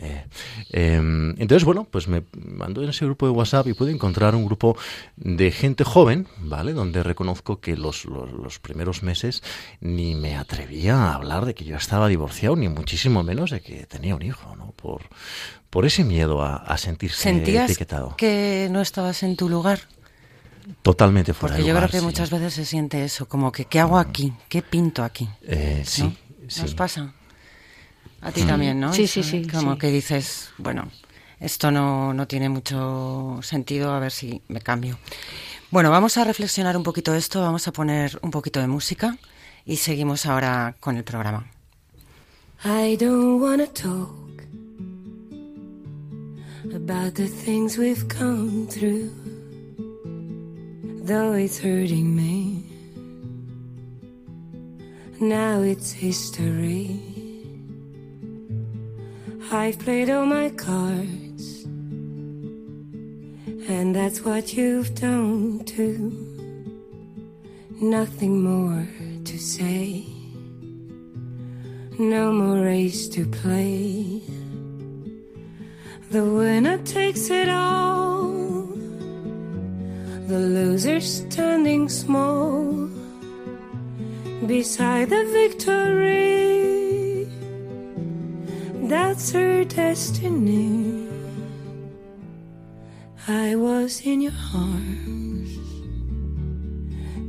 Em, entonces, bueno, pues me mandó en ese grupo de WhatsApp y pude encontrar un grupo de gente joven, ¿vale? Donde reconozco que los, los, los primeros meses ni me atrevía a hablar de que yo estaba divorciado, ni muchísimo menos de que tenía un hijo, ¿no? por, ese miedo a, sentirse ¿Sentías etiquetado. que no estabas en tu lugar? Totalmente fuera Porque yo creo que muchas veces se siente eso, como que ¿qué hago aquí? ¿Qué pinto aquí? Eh, sí, ¿Nos pasa? A ti también, ¿no? Sí, sí, sí. Como que dices, bueno, esto no, no tiene mucho sentido, a ver si me cambio. Bueno, vamos a reflexionar un poquito esto, vamos a poner un poquito de música y seguimos ahora con el programa. I don't wanna talk about the things we've come through, though it's hurting me. Now it's history. I've played all my cards, and that's what you've done too. Nothing more to say, no more race to play. The winner takes it all. The loser standing small beside the victory. That's her destiny. I was in your arms,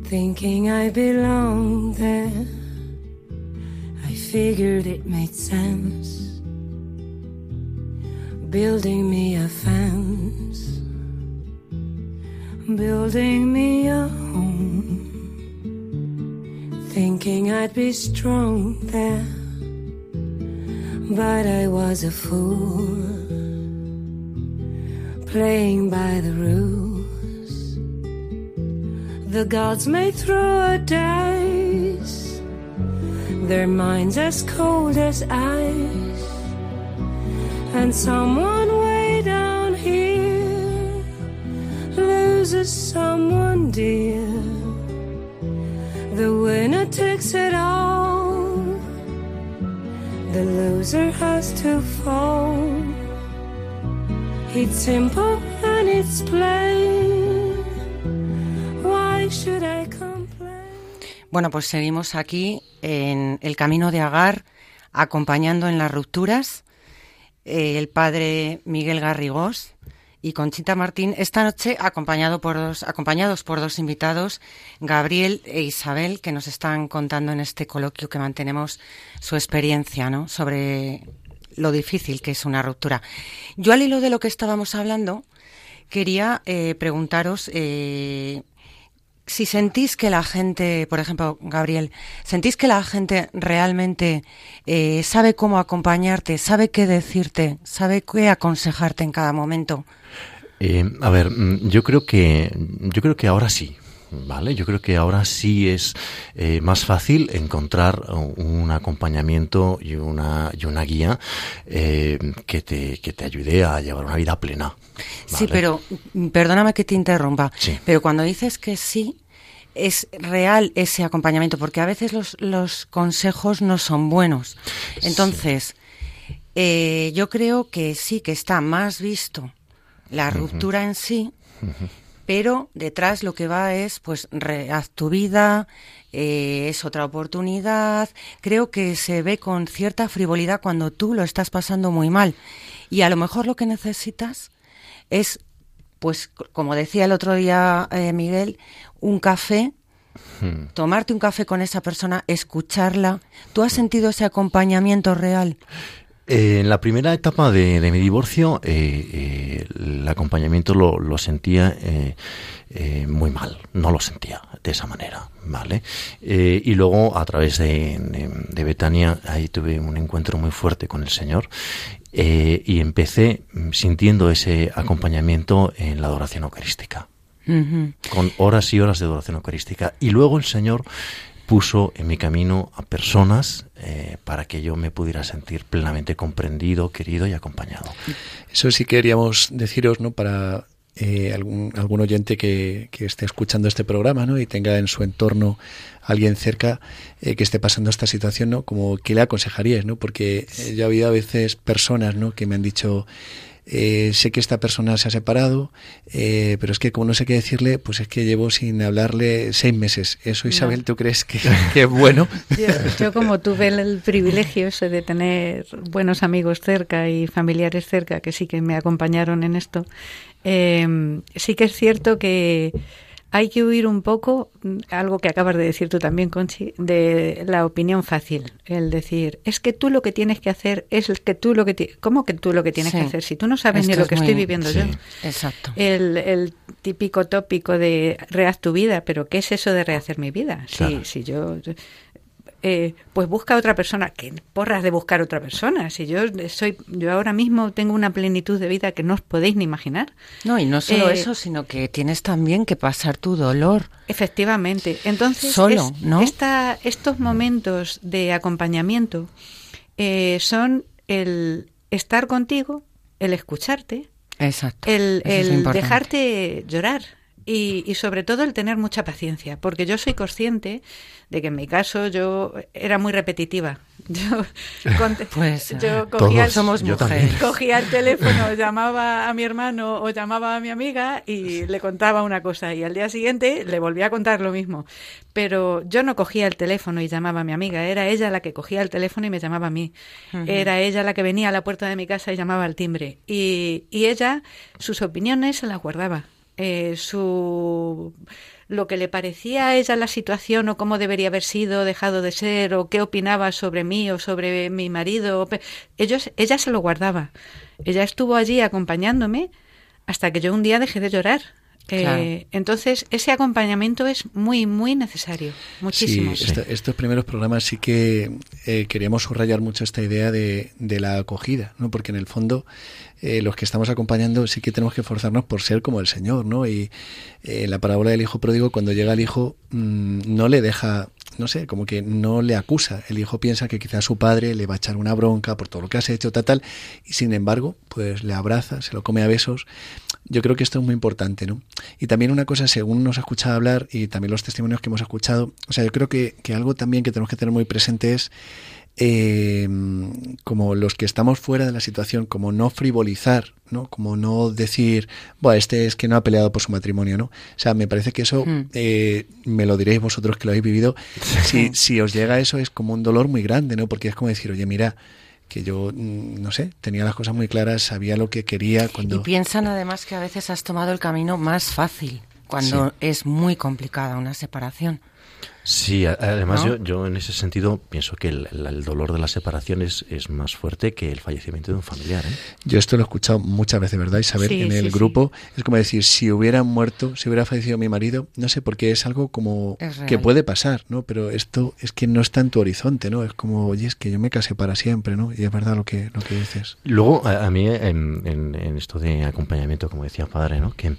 thinking I belonged there. I figured it made sense building me a fence, building me a home, thinking I'd be strong there, but I was a fool, playing by the rules. The gods may throw a dice. Their minds as cold as ice, and someone way down here loses someone dear. The winner takes it all, the loser has to fall. It's simple and it's plain. Why should I Bueno, pues seguimos aquí en el camino de Agar, acompañando en las rupturas eh, el padre Miguel Garrigós y Conchita Martín. Esta noche acompañado por dos, acompañados por dos invitados, Gabriel e Isabel, que nos están contando en este coloquio que mantenemos su experiencia ¿no? sobre lo difícil que es una ruptura. Yo al hilo de lo que estábamos hablando, quería eh, preguntaros eh, si sentís que la gente, por ejemplo, Gabriel, sentís que la gente realmente eh, sabe cómo acompañarte, sabe qué decirte, sabe qué aconsejarte en cada momento. Eh, a ver, mm, yo creo que yo creo que ahora sí. ¿Vale? Yo creo que ahora sí es eh, más fácil encontrar un acompañamiento y una, y una guía que, te, que te ayude a llevar una vida plena. Sí, pero mm, perdóname que te interrumpa, pero cuando dices que sí, es real ese acompañamiento, porque a veces los, los consejos no son buenos. Entonces, eh, yo creo que sí que está más visto la ruptura en sí, pero detrás lo que va es, pues, haz tu vida, eh, es otra oportunidad. Creo que se ve con cierta frivolidad cuando tú lo estás pasando muy mal. Y a lo mejor lo que necesitas es, pues, como decía el otro día eh, Miguel, un café, hmm. tomarte un café con esa persona, escucharla. ¿Tú has sentido ese acompañamiento real? Eh, en la primera etapa de, mi divorcio, eh, eh, el acompañamiento lo, sentía muy mal, no lo sentía de esa manera, ¿vale? y luego, a través de, de, Betania, ahí tuve un encuentro muy fuerte con el Señor y empecé sintiendo ese acompañamiento en la adoración eucarística con horas y horas de adoración eucarística. Y luego el Señor puso en mi camino a personas eh, para que yo me pudiera sentir plenamente comprendido, querido y acompañado. Eso sí queríamos deciros, ¿no? Para eh, algún, algún oyente que, esté escuchando este programa, ¿no? Y tenga en su entorno alguien cerca eh, que esté pasando esta situación, ¿no? Como que le aconsejarías, ¿no? Porque yo ha habido a veces personas, ¿no? Que me han dicho eh, sé que esta persona se ha separado, eh, pero es que como no sé qué decirle, pues es que llevo sin hablarle seis meses. Eso, Isabel, ¿tú crees que, [LAUGHS] es bueno? Yo, como tuve el, privilegio ese de tener buenos amigos cerca y familiares cerca que sí que me acompañaron en esto, eh, sí que es cierto que hay que huir un poco, mm, algo que acabas de decir tú también, Conchi, de la opinión fácil. El decir, es que tú lo que tienes que hacer es que tú lo que... ¿Cómo que tú lo que tienes que hacer? Si tú no sabes ni lo que estoy viviendo yo. Exacto. El, el, típico tópico de rehaz tu vida, pero ¿qué es eso de rehacer mi vida? Si, si yo eh, pues busca otra persona. que porras de buscar otra persona? Si yo soy, yo ahora mismo tengo una plenitud de vida que no os podéis ni imaginar. No, y no solo eh, eso, sino que tienes también que pasar tu dolor. Efectivamente. Entonces, solo, ¿no? Esta, estos momentos de acompañamiento eh, son el estar contigo, el escucharte, Exacto. el, el dejarte llorar. Y, y, sobre todo el tener mucha paciencia, porque yo soy consciente de que en mi caso yo era muy repetitiva. [LAUGHS] Yo, [LAUGHS] pues, yo cogía, somos cogía el teléfono, [LAUGHS] llamaba a mi hermano o llamaba a mi amiga y le contaba una cosa y al día siguiente le volvía a contar lo mismo. Pero yo no cogía el teléfono y llamaba a mi amiga, era ella la que cogía el teléfono y me llamaba a mí. Era ella la que venía a la puerta de mi casa y llamaba al timbre. Y, y ella sus opiniones se las guardaba. Eh, su lo que le parecía a ella la situación o cómo debería haber sido, dejado de ser, o qué opinaba sobre mí o sobre mi marido. Ellos, ella se lo guardaba. Ella estuvo allí acompañándome hasta que yo un día dejé de llorar. Eh, entonces, ese acompañamiento es muy, muy necesario. Muchísimo. Sí, estos primeros programas sí que eh, queríamos subrayar mucho esta idea de, de la acogida, ¿no? porque en el fondo eh, los que estamos acompañando sí que tenemos que esforzarnos por ser como el Señor, ¿no? Y eh, la parábola del hijo pródigo, cuando llega el hijo, mm, no le deja no sé, como que no le acusa. El hijo piensa que quizás su padre le va a echar una bronca por todo lo que has hecho, tal, tal, y sin embargo, pues le abraza, se lo come a besos. Yo creo que esto es muy importante, ¿no? Y también una cosa, según nos ha escuchado hablar y también los testimonios que hemos escuchado, o sea, yo creo que, que algo también que tenemos que tener muy presente es eh, como los que estamos fuera de la situación, como no frivolizar, ¿no? Como no decir, bueno, este es que no ha peleado por su matrimonio, ¿no? O sea, me parece que eso, eh, me lo diréis vosotros que lo habéis vivido, si, si os llega eso es como un dolor muy grande, ¿no? Porque es como decir, oye, mira, que yo, mm, no sé, tenía las cosas muy claras, sabía lo que quería cuando... Y piensan además que a veces has tomado el camino más fácil cuando es muy complicada una separación. Sí, a- además ¿No? yo, yo en ese sentido pienso que el, dolor de la separación es, es más fuerte que el fallecimiento de un familiar. ¿eh? Yo esto lo he escuchado muchas veces, ¿verdad? Isabel, Sí, en el sí, sí. grupo es como decir, si hubiera muerto, si hubiera fallecido mi marido, no sé, porque es algo como Es que puede pasar, ¿no? Pero esto es que no está en tu horizonte, ¿no? Es como, oye, es que yo me casé para siempre, ¿no? Y es verdad lo que, lo que dices. Luego, a, a mí en, en- en esto de acompañamiento, como decía padre, ¿no? que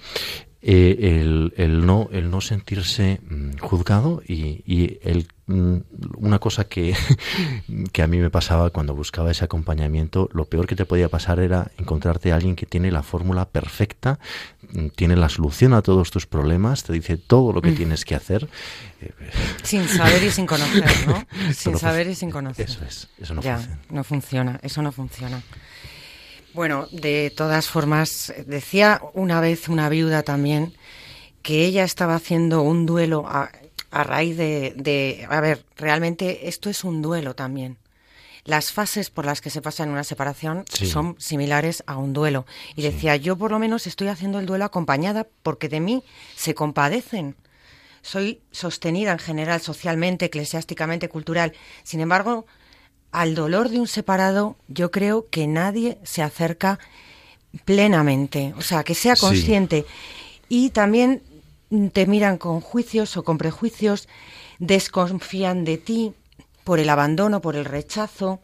eh, el, el no el no sentirse mm, juzgado y, y el, mm, una cosa que, [LAUGHS] que a mí me pasaba cuando buscaba ese acompañamiento, lo peor que te podía pasar era encontrarte a alguien que tiene la fórmula perfecta, mm, tiene la solución a todos tus problemas, te dice todo lo que tienes que hacer. [LAUGHS] Sin saber y sin conocer, ¿no? [LAUGHS] Sin no saber y sin conocer. Eso es, eso no ya, funciona. no funciona, eso no funciona. Bueno, de todas formas, decía una vez una viuda también que ella estaba haciendo un duelo a, a raíz de, de... A ver, realmente esto es un duelo también. Las fases por las que se pasa en una separación Sí. son similares a un duelo. Y decía, yo por lo menos estoy haciendo el duelo acompañada porque de mí se compadecen. Soy sostenida en general socialmente, eclesiásticamente, cultural. Sin embargo, al dolor de un separado, yo creo que nadie se acerca plenamente, o sea, que sea Sí. consciente. Y también te miran con juicios o con prejuicios, desconfían de ti por el abandono, por el rechazo.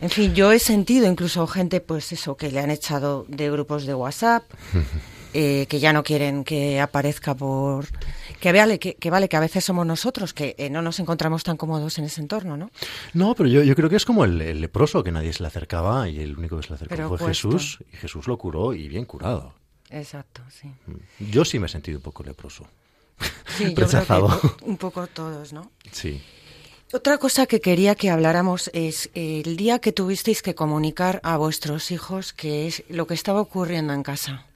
En fin, yo he sentido incluso gente, pues eso, que le han echado de grupos de WhatsApp, [LAUGHS] eh, que ya no quieren que aparezca por... Que vale que, que vale que a veces somos nosotros, que eh, no nos encontramos tan cómodos en ese entorno, ¿no? No, pero yo, yo creo que es como el, el leproso, que nadie se le acercaba y el único que se le acercó Pero fue. Jesús, y Jesús lo curó y bien curado. Exacto, sí. Yo sí me he sentido un poco leproso. [LAUGHS] Sí, yo creo que Rechazado. un poco todos, ¿no? Sí. Otra cosa que quería que habláramos es el día que tuvisteis que comunicar a vuestros hijos que es lo que estaba ocurriendo en casa.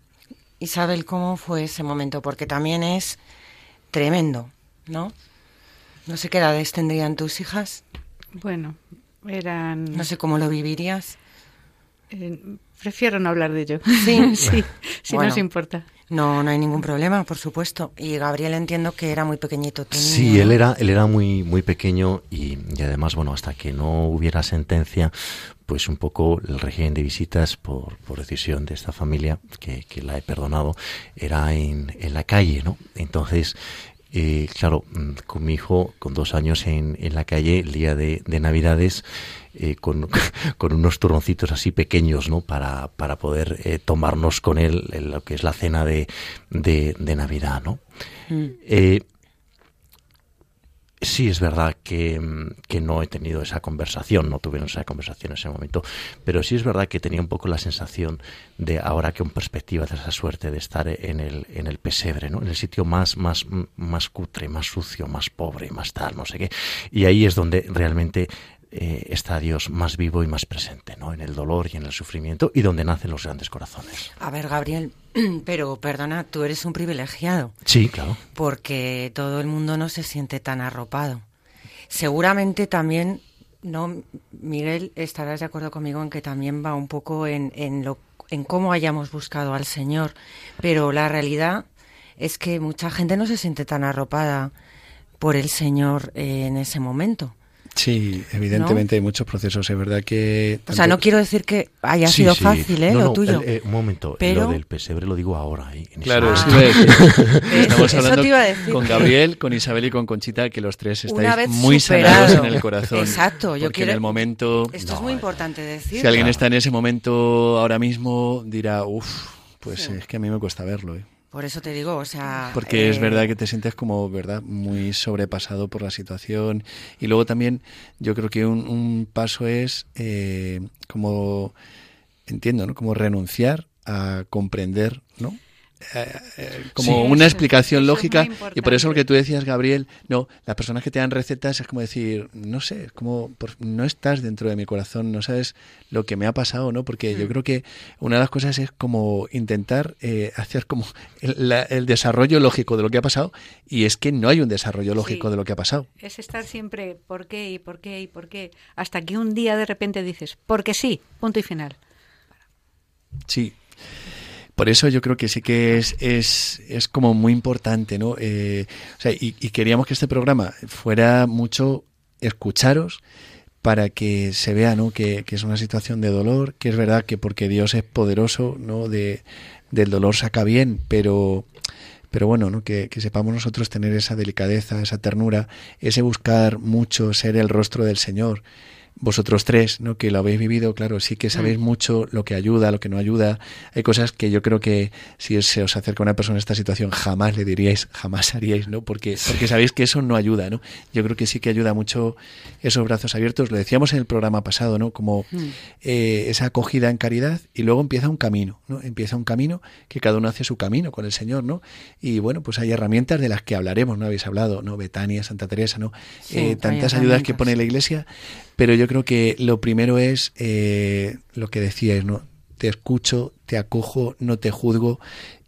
Isabel, ¿cómo fue ese momento? Porque también es tremendo, ¿no? No sé qué edades tendrían tus hijas, Bueno, eran... no sé cómo lo vivirías. eh, prefiero no hablar de ello. Sí. [LAUGHS] sí, si Bueno. no os importa. No, no hay ningún problema, por supuesto. Y Gabriel entiendo que era muy pequeñito. Sí, él era, él era muy, muy pequeño y, y además, bueno, hasta que no hubiera sentencia, pues un poco el régimen de visitas por, por decisión de esta familia, que, que la he perdonado, era en, en la calle, ¿no? Entonces, eh, claro, mm, con mi hijo, con dos años en, en la calle, el día de, de Navidades, eh, con, [LAUGHS] con unos turroncitos así pequeños, ¿no? Para, para poder eh, tomarnos con él en lo que es la cena de, de, de Navidad, ¿no? Mm. Sí, es verdad que, que no he tenido esa conversación, no tuvieron esa conversación en ese momento, pero sí es verdad que tenía un poco la sensación de ahora que en perspectiva de esa suerte de estar en el, en el pesebre, ¿no? En el sitio más, más, más cutre, más sucio, más pobre, más tal, no sé qué. Y ahí es donde realmente eh, está Dios más vivo y más presente, ¿no? En el dolor y en el sufrimiento y donde nacen los grandes corazones. A ver, Gabriel, [CLEARS THROAT] pero perdona, tú eres un privilegiado. Sí, claro. porque todo el mundo no se siente tan arropado. Seguramente también, no, Miguel, estarás de acuerdo conmigo en que también va un poco en, en lo, en cómo hayamos buscado al Señor, pero la realidad es que mucha gente no se siente tan arropada por el Señor eh, en ese momento. Sí, evidentemente hay muchos procesos. Es verdad que. O sea, no quiero decir que haya Sí, sido sí. fácil, ¿eh? No, lo no, tuyo. el- eh, un momento, Pero- lo del pesebre lo digo ahora. ¿eh? Claro, a decir. ¿Ves? Estamos Eso hablando te iba a decir. con Gabriel, con Isabel y con Conchita, que los tres estáis muy superado. sanados en el corazón. Exacto, yo porque quiero- en el momento, Esto es muy eh, importante decir. si alguien Claro. está en ese momento ahora mismo, dirá, uff, pues es que a mí me cuesta verlo. ¿eh". Por eso te digo, o sea... Porque es eh, verdad que te sientes como, ¿verdad?, muy sobrepasado por la situación. Y luego también yo creo que un, un paso es eh, como, entiendo, ¿no? Como renunciar a comprender, ¿no? Eh, eh, como Sí, una explicación lógica y por eso lo que tú decías Gabriel no las personas que te dan recetas es como decir no sé es como por- no estás dentro de mi corazón no sabes lo que me ha pasado no porque yo Mm. creo que una de las cosas es como intentar eh, hacer como el, la- el desarrollo lógico de lo que ha pasado y es que no hay un desarrollo lógico Sí. de lo que ha pasado Es estar siempre por qué y por qué y por qué, hasta que un día de repente dices, porque sí, punto y final. Sí. Por eso yo creo que sí que es, es, es como muy importante, ¿no? Eh, o sea, y, y queríamos que este programa fuera mucho escucharos para que se vea, ¿no? Que, que es una situación de dolor, que es verdad que porque Dios es poderoso, ¿no? De, del dolor saca bien, pero pero bueno, ¿no? que, que sepamos nosotros tener esa delicadeza, esa ternura, ese buscar mucho ser el rostro del Señor. Vosotros tres, ¿no? que lo habéis vivido, claro, sí que sabéis mucho lo que ayuda, lo que no ayuda. Hay cosas que yo creo que si se os acerca una persona en esta situación jamás le diríais, jamás haríais, ¿no? Porque, porque sabéis que eso no ayuda, ¿no? Yo creo que sí que ayuda mucho esos brazos abiertos. Lo decíamos en el programa pasado, ¿no? Como eh, esa acogida en caridad y luego empieza un camino, ¿no? Empieza un camino que cada uno hace su camino con el Señor, ¿no? Y bueno, pues hay herramientas de las que hablaremos, ¿no? Habéis hablado, ¿no? Betania, Santa Teresa, ¿no? Sí, Eh, tantas ayudas que pone la Iglesia, pero yo creo que lo primero es eh, lo que decíais, ¿no? Te escucho, te acojo, no te juzgo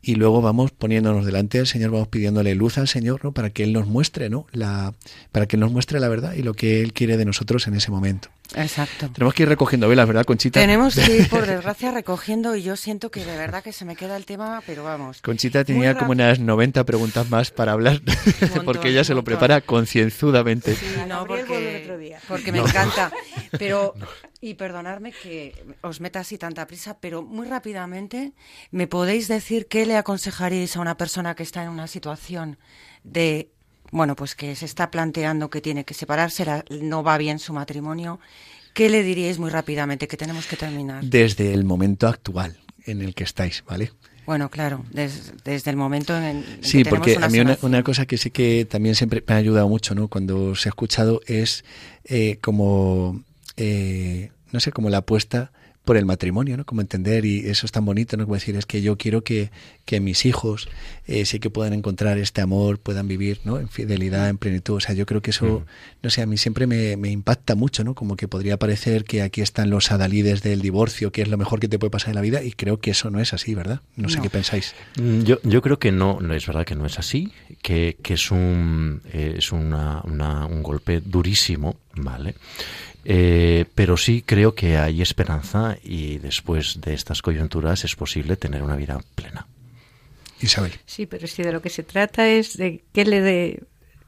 y luego vamos poniéndonos delante del Señor, vamos pidiéndole luz al Señor, ¿no? Para que Él nos muestre, ¿no? La, para que Él nos muestre la verdad y lo que Él quiere de nosotros en ese momento. Exacto. Tenemos que ir recogiendo velas, ¿verdad, Conchita? Tenemos que ir, por [LAUGHS] desgracia, recogiendo y yo siento que de verdad que se me queda el tema, pero vamos. Conchita tenía como unas 90 preguntas más para hablar, [LAUGHS] montón, porque ella se lo prepara concienzudamente. Sí, no, porque, porque [LAUGHS] me encanta. Pero, y perdonadme que os meta así tanta prisa, pero muy rápidamente, ¿me podéis decir qué le aconsejaríais a una persona que está en una situación de, bueno, pues que se está planteando que tiene que separarse, la- no va bien su matrimonio? ¿Qué le diríais muy rápidamente que tenemos que terminar? Desde el momento actual en el que estáis, ¿vale? Bueno, claro, des- desde el momento en, Sí, que tenemos porque una a mí una, cosa que sí que también siempre me ha ayudado mucho, ¿no? Cuando os he escuchado es eh, como, eh, no sé, como la apuesta por el matrimonio, ¿no? Como entender, y eso es tan bonito, ¿no? Como decir, es que yo quiero que, que mis hijos eh, sí que puedan encontrar este amor, puedan vivir, ¿no? En fidelidad, en plenitud. O sea, yo creo que eso, no sé, a mí siempre me, me impacta mucho, ¿no? Como que podría parecer que aquí están los adalides del divorcio, que es lo mejor que te puede pasar en la vida, y creo que eso no es así, ¿verdad? No sé qué pensáis. Mm, Yo, yo creo que no, no es verdad que no es así, que, que es un eh, es una, una- un golpe durísimo, ¿vale? Eh, pero sí creo que hay esperanza y después de estas coyunturas es posible tener una vida plena. Isabel. Sí, pero si de lo que se trata es de qué le de,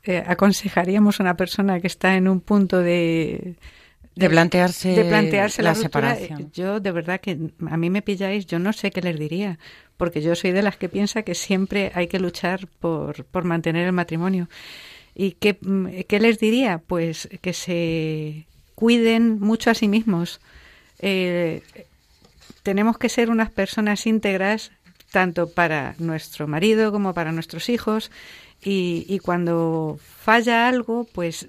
eh, aconsejaríamos a una persona que está en un punto de De plantearse de plantearse la, la ruptura, separación. Yo de verdad que a mí me pilláis, yo no sé qué les diría, porque yo soy de las que piensa que siempre hay que luchar por, por mantener el matrimonio. ¿Y qué, mm, qué les diría? Pues que se cuiden mucho a sí mismos. Eh, tenemos que ser unas personas íntegras tanto para nuestro marido como para nuestros hijos y, y cuando falla algo pues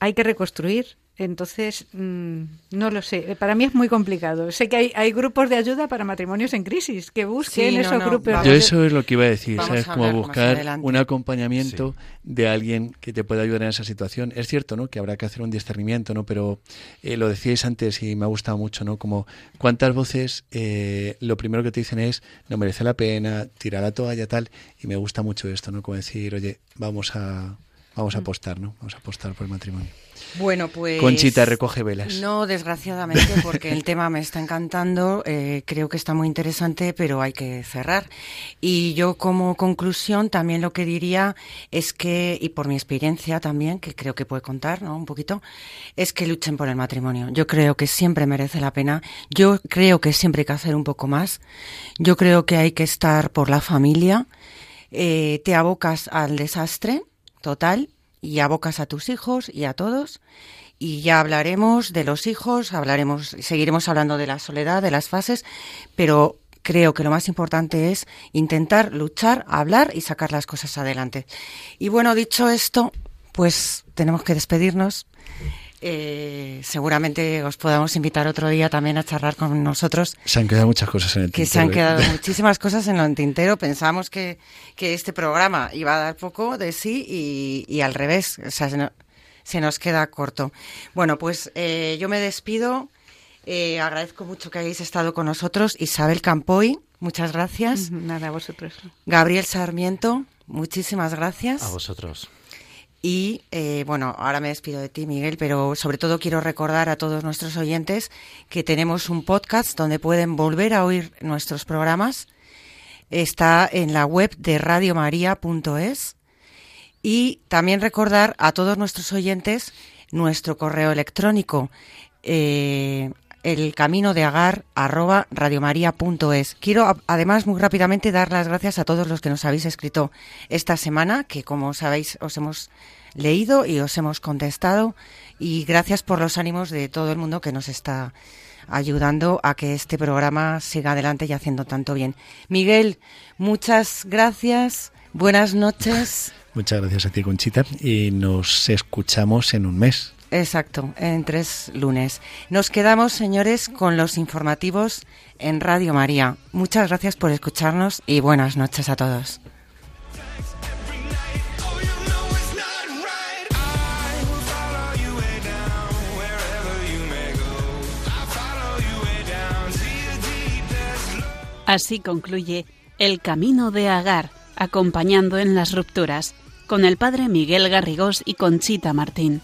hay que reconstruir entonces mm, no lo sé para mí es muy complicado sé que hay, hay grupos de ayuda para matrimonios en crisis que busquen Sí, no, esos no, grupos vamos. Yo eso es lo que iba a decir, ¿sabes? a Como buscar un acompañamiento de alguien que te pueda ayudar en esa situación. Es cierto, ¿no? Que habrá que hacer un discernimiento, ¿no? Pero eh, lo decíais antes y me ha gustado mucho, ¿no? Como cuántas voces eh, lo primero que te dicen es no merece la pena, tira la toalla, tal. Y me gusta mucho esto, ¿no? Como decir, oye, vamos a, vamos a apostar, ¿no? Vamos a apostar por el matrimonio. Bueno, pues... Conchita, recoge velas. No, desgraciadamente, [LAUGHS] porque el tema me está encantando, eh, creo que está muy interesante, pero hay que cerrar. Y yo como conclusión también lo que diría es que, y por mi experiencia también, que creo que puede contar, ¿no? Un poquito, es que luchen por el matrimonio. Yo creo que siempre merece la pena. Yo creo que siempre hay que hacer un poco más. Yo creo que hay que estar por la familia. Eh, te abocas al desastre total y abocas a tus hijos y a todos. Y ya hablaremos de los hijos, hablaremos, seguiremos hablando de la soledad, de las fases, pero creo que lo más importante es intentar luchar, hablar y sacar las cosas adelante. Y bueno, dicho esto, pues tenemos que despedirnos. Eh, seguramente os podamos invitar otro día también a charlar con nosotros. Se han quedado muchas cosas en el tintero. Que se han ¿eh? quedado [LAUGHS] muchísimas cosas en el tintero. Pensamos que, que, este programa iba a dar poco de sí y, y al revés. O sea, se, no, se, nos queda corto. Bueno, pues eh, yo me despido. Eh, agradezco mucho que hayáis estado con nosotros. Isabel Campoy, muchas gracias. Nada, a vosotros. Gabriel Sarmiento, muchísimas gracias. A vosotros. Y eh, bueno, ahora me despido de ti, Miguel, pero sobre todo quiero recordar a todos nuestros oyentes que tenemos un podcast donde pueden volver a oír nuestros programas. Está en la web de radiomaria.es. Y también recordar a todos nuestros oyentes nuestro correo electrónico eh, el camino de agar arroba radiomaria.es. Quiero además muy rápidamente dar las gracias a todos los que nos habéis escrito esta semana, que como sabéis os hemos leído y os hemos contestado y gracias por los ánimos de todo el mundo que nos está ayudando a que este programa siga adelante y haciendo tanto bien. Miguel, muchas gracias, buenas noches. Muchas gracias a ti, Conchita, y nos escuchamos en un mes. Exacto, en tres lunes. Nos quedamos, señores, con los informativos en Radio María. Muchas gracias por escucharnos y buenas noches a todos. Así concluye El Camino de Agar, acompañando en las rupturas, con el padre Miguel Garrigós y Conchita Martín.